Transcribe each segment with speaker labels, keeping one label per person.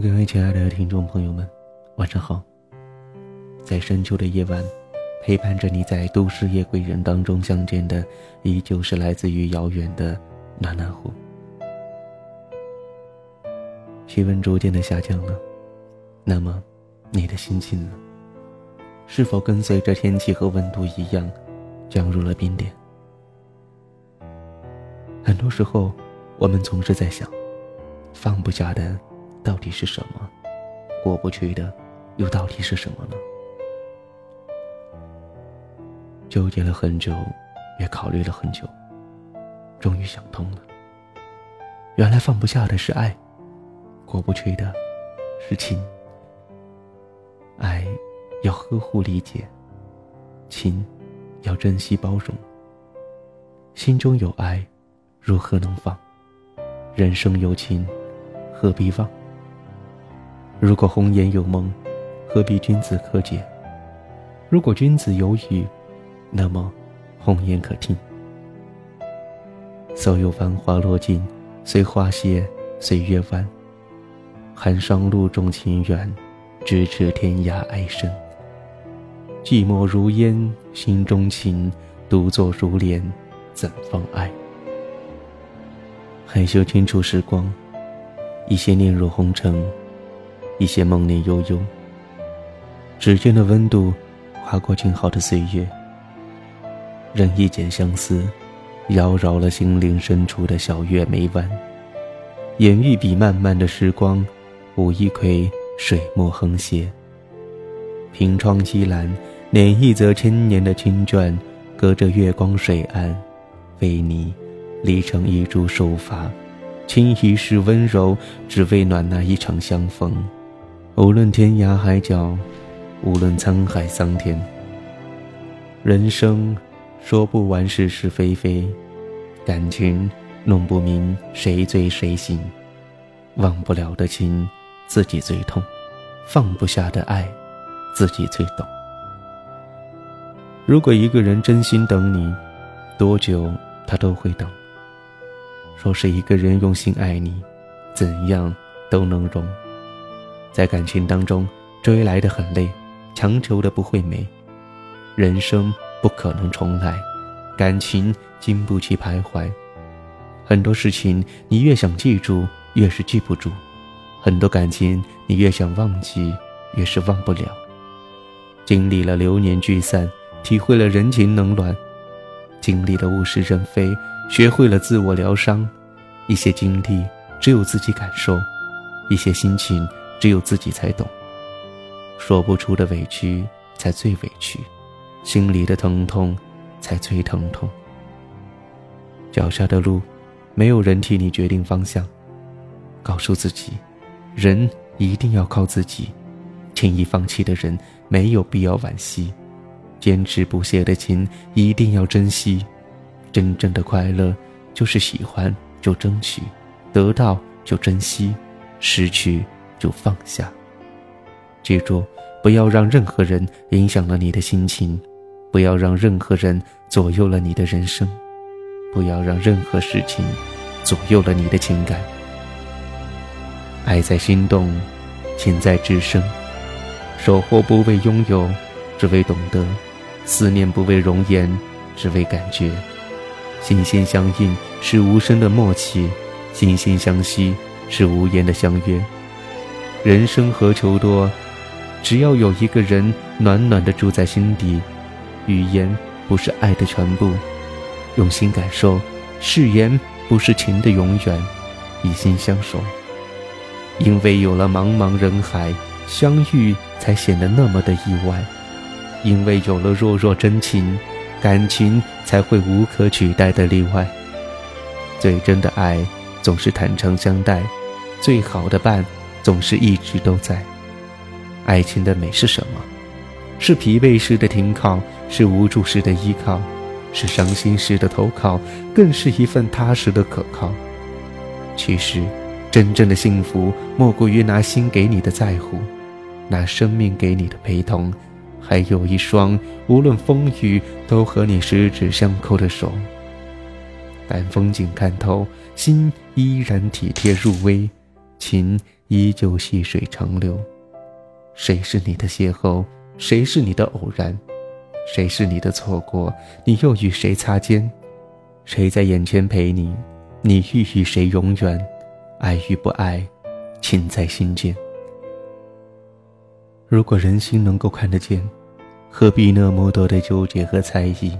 Speaker 1: 各位亲爱的听众朋友们，晚上好。在深秋的夜晚，陪伴着你在都市夜归人当中相见的，依旧是来自于遥远的暖暖湖。气温逐渐的下降了，那么，你的心情呢？是否跟随着天气和温度一样，降入了冰点？很多时候，我们总是在想，放不下的到底是什么？过不去的又到底是什么呢？纠结了很久，也考虑了很久，终于想通了。原来放不下的是爱，过不去的是情。爱要呵护理解，情要珍惜包容。心中有爱。如何能放？人生有情，何必忘？如果红颜有梦，何必君子可解？如果君子有语，那么红颜可听。所有繁华落尽，随花谢，随月弯。寒霜露重情缘，咫尺天涯爱深。寂寞如烟，心中情；独坐如莲，怎放爱？害羞清楚时光，一些念入红尘，一些梦念悠悠。指尖的温度，划过静好的岁月。任一剪相思，妖娆了心灵深处的小月眉弯。眼欲笔漫漫的时光，舞一葵水墨横斜。凭窗西栏，捻一则千年的青卷，隔着月光水岸，为你。离成一株秀发，倾一世温柔，只为暖那一场相逢。无论天涯海角，无论沧海桑田，人生说不完是是非非，感情弄不明谁醉谁醒。忘不了的情，自己最痛；放不下的爱，自己最懂。如果一个人真心等你，多久他都会等。若是一个人用心爱你，怎样都能容。在感情当中，追来的很累，强求的不会美。人生不可能重来，感情经不起徘徊。很多事情你越想记住，越是记不住；很多感情你越想忘记，越是忘不了。经历了流年聚散，体会了人情冷暖，经历了物是人非。学会了自我疗伤，一些经历只有自己感受，一些心情只有自己才懂。说不出的委屈才最委屈，心里的疼痛才最疼痛。脚下的路，没有人替你决定方向。告诉自己，人一定要靠自己。轻易放弃的人，没有必要惋惜。坚持不懈的情，一定要珍惜。真正的快乐，就是喜欢就争取，得到就珍惜，失去就放下。记住，不要让任何人影响了你的心情，不要让任何人左右了你的人生，不要让任何事情左右了你的情感。爱在心动，情在至深。守候不为拥有，只为懂得；思念不为容颜，只为感觉。心心相印是无声的默契，心心相惜是无言的相约。人生何求多？只要有一个人暖暖的住在心底。语言不是爱的全部，用心感受；誓言不是情的永远，以心相守。因为有了茫茫人海，相遇才显得那么的意外。因为有了若若真情。感情才会无可取代的例外。最真的爱总是坦诚相待，最好的伴总是一直都在。爱情的美是什么？是疲惫时的停靠，是无助时的依靠，是伤心时的投靠，更是一份踏实的可靠。其实，真正的幸福莫过于拿心给你的在乎，拿生命给你的陪同。还有一双无论风雨都和你十指相扣的手。但风景看透，心依然体贴入微，情依旧细水长流。谁是你的邂逅？谁是你的偶然？谁是你的错过？你又与谁擦肩？谁在眼前陪你？你欲与谁永远？爱与不爱，情在心间。如果人心能够看得见，何必那么多的纠结和猜疑？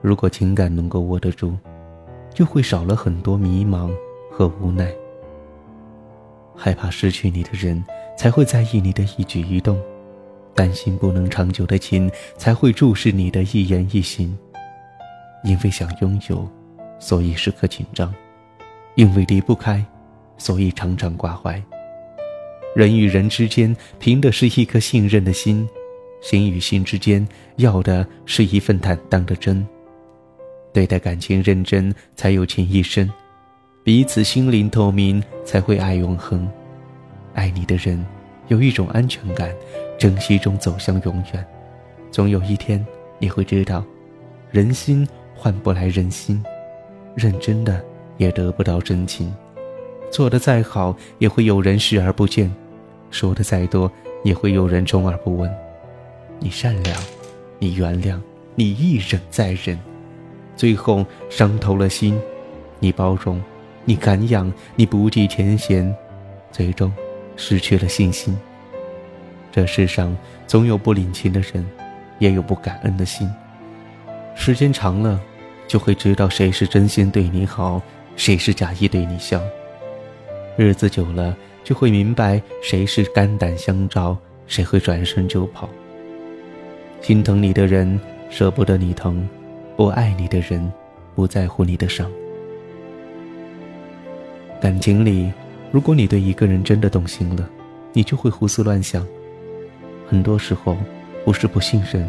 Speaker 1: 如果情感能够握得住，就会少了很多迷茫和无奈。害怕失去你的人，才会在意你的一举一动；担心不能长久的情，才会注视你的一言一行。因为想拥有，所以时刻紧张；因为离不开，所以常常挂怀。人与人之间，凭的是一颗信任的心；心与心之间，要的是一份坦荡的真。对待感情认真，才有情意深。彼此心灵透明，才会爱永恒。爱你的人，有一种安全感，珍惜中走向永远。总有一天，你会知道，人心换不来人心，认真的也得不到真情。做的再好，也会有人视而不见；说的再多，也会有人充耳不闻。你善良，你原谅，你一忍再忍，最后伤透了心。你包容。你敢养，你不计前嫌，最终失去了信心。这世上总有不领情的人，也有不感恩的心。时间长了，就会知道谁是真心对你好，谁是假意对你笑。日子久了，就会明白谁是肝胆相照，谁会转身就跑。心疼你的人舍不得你疼，不爱你的人不在乎你的伤。感情里，如果你对一个人真的动心了，你就会胡思乱想。很多时候，不是不信任，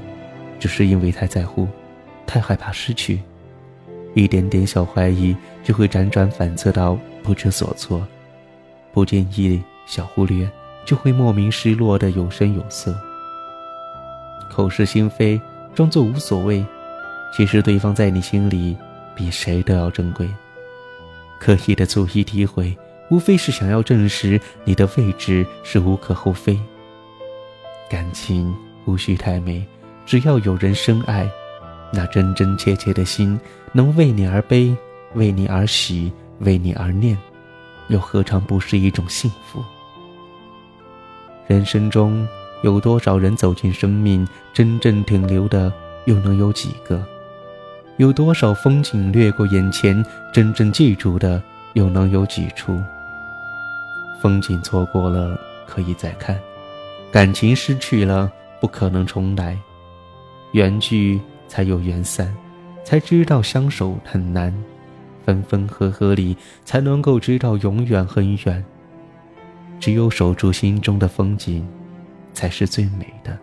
Speaker 1: 只是因为太在乎，太害怕失去。一点点小怀疑，就会辗转反侧到不知所措；不经意小忽略，就会莫名失落的有声有色。口是心非，装作无所谓，其实对方在你心里比谁都要珍贵。刻意的逐一诋毁，无非是想要证实你的位置是无可厚非。感情无需太美，只要有人深爱，那真真切切的心能为你而悲，为你而喜，为你而念，又何尝不是一种幸福？人生中有多少人走进生命，真正停留的又能有几个？有多少风景掠过眼前，真正记住的又能有几处？风景错过了可以再看，感情失去了不可能重来。缘聚才有缘散，才知道相守很难；分分合合里才能够知道永远很远。只有守住心中的风景，才是最美的。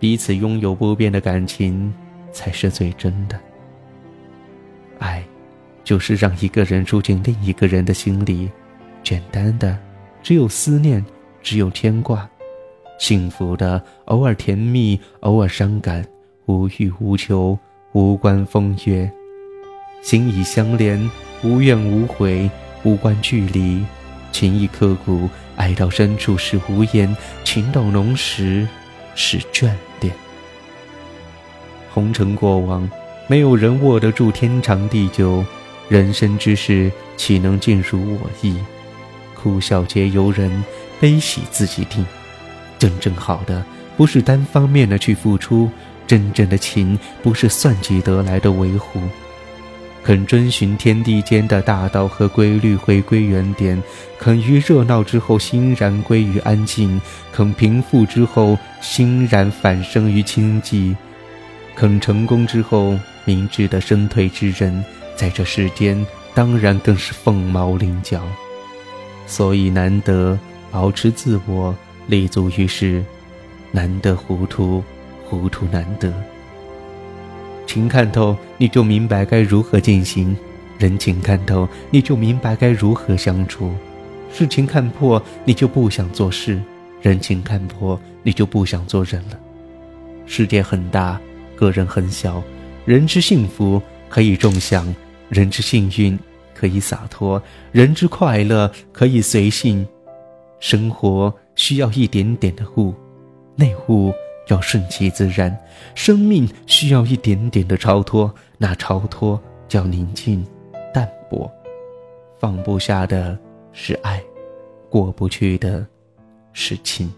Speaker 1: 彼此拥有不变的感情。才是最真的。爱，就是让一个人住进另一个人的心里，简单的，只有思念，只有牵挂，幸福的，偶尔甜蜜，偶尔伤感，无欲无求，无关风月，心已相连，无怨无悔，无关距离，情意刻骨，爱到深处是无言，情到浓时是眷。恋。红尘过往，没有人握得住天长地久。人生之事，岂能尽如我意？哭笑皆由人，悲喜自己定。真正好的，不是单方面的去付出；真正的情，不是算计得来的维护。肯遵循天地间的大道和规律，回归原点；肯于热闹之后欣然归于安静；肯平复之后欣然返生于清寂。肯成功之后明智的身退之人，在这世间当然更是凤毛麟角。所以难得保持自我，立足于世；难得糊涂，糊涂难得。情看透，你就明白该如何进行；人情看透，你就明白该如何相处；事情看破，你就不想做事；人情看破，你就不想做人了。世界很大。个人很小，人之幸福可以重享，人之幸运可以洒脱，人之快乐可以随性。生活需要一点点的悟，内悟要顺其自然；生命需要一点点的超脱，那超脱叫宁静、淡泊。放不下的是爱，过不去的是情。